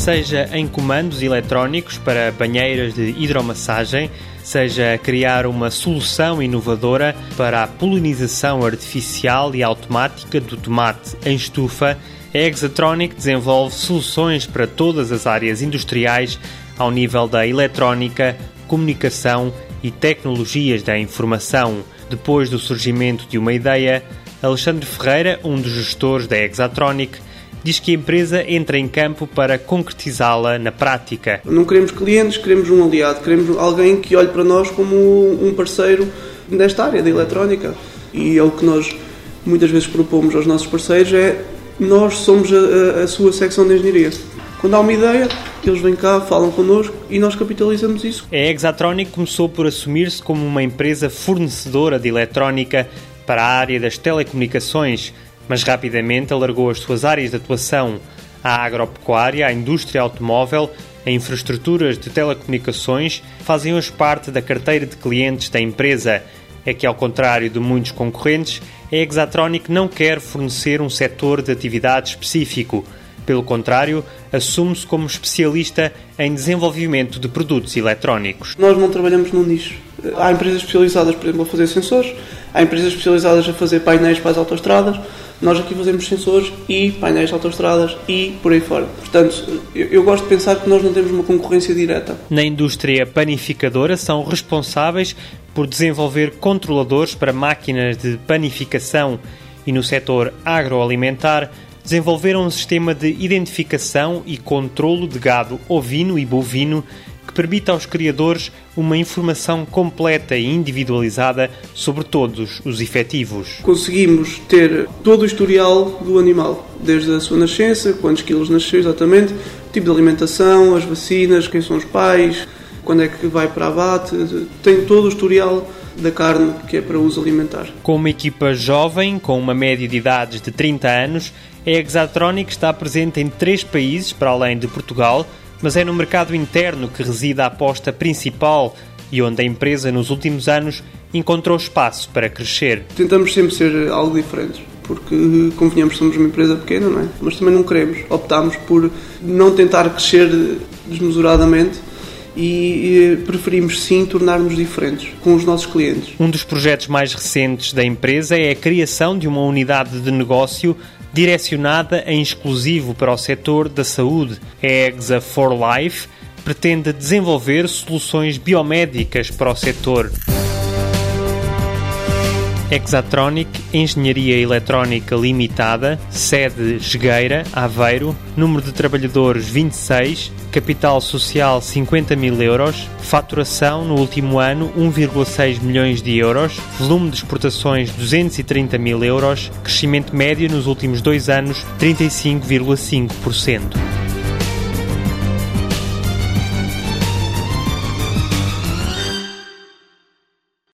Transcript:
seja em comandos eletrónicos para banheiras de hidromassagem, seja criar uma solução inovadora para a polinização artificial e automática do tomate em estufa, a Exatronic desenvolve soluções para todas as áreas industriais ao nível da eletrónica, comunicação e tecnologias da informação. Depois do surgimento de uma ideia, Alexandre Ferreira, um dos gestores da Exatronic, diz que a empresa entra em campo para concretizá-la na prática. Não queremos clientes, queremos um aliado, queremos alguém que olhe para nós como um parceiro nesta área da eletrónica. E é o que nós muitas vezes propomos aos nossos parceiros é nós somos a, a, a sua secção de engenharia. Quando há uma ideia, eles vêm cá, falam connosco e nós capitalizamos isso. A Exatronic começou por assumir-se como uma empresa fornecedora de eletrónica para a área das telecomunicações, mas rapidamente alargou as suas áreas de atuação à agropecuária, à indústria automóvel, a infraestruturas de telecomunicações, fazem hoje parte da carteira de clientes da empresa. É que, ao contrário de muitos concorrentes, a Exatronic não quer fornecer um setor de atividade específico pelo contrário, assume-se como especialista em desenvolvimento de produtos eletrónicos. Nós não trabalhamos num nicho. Há empresas especializadas, por exemplo, a fazer sensores, há empresas especializadas a fazer painéis para as autoestradas. Nós aqui fazemos sensores e painéis de autoestradas e por aí fora. Portanto, eu, eu gosto de pensar que nós não temos uma concorrência direta. Na indústria panificadora, são responsáveis por desenvolver controladores para máquinas de panificação e no setor agroalimentar desenvolveram um sistema de identificação e controlo de gado ovino e bovino que permite aos criadores uma informação completa e individualizada sobre todos os efetivos. Conseguimos ter todo o historial do animal, desde a sua nascença, quantos quilos nasceu exatamente, o tipo de alimentação, as vacinas, quem são os pais, quando é que vai para abate, tem todo o historial da carne que é para uso alimentar. Com uma equipa jovem, com uma média de idades de 30 anos, a Exatronic está presente em três países, para além de Portugal, mas é no mercado interno que reside a aposta principal e onde a empresa, nos últimos anos, encontrou espaço para crescer. Tentamos sempre ser algo diferente, porque, convenhamos, somos uma empresa pequena, não é? Mas também não queremos. Optámos por não tentar crescer desmesuradamente e preferimos sim tornar-nos diferentes com os nossos clientes. Um dos projetos mais recentes da empresa é a criação de uma unidade de negócio direcionada em exclusivo para o setor da saúde. A EXA for Life pretende desenvolver soluções biomédicas para o setor. Exatronic Engenharia Eletrónica Limitada, sede Jegueira, Aveiro, número de trabalhadores 26, capital social 50 mil euros, faturação no último ano 1,6 milhões de euros, volume de exportações 230 mil euros, crescimento médio nos últimos dois anos 35,5%.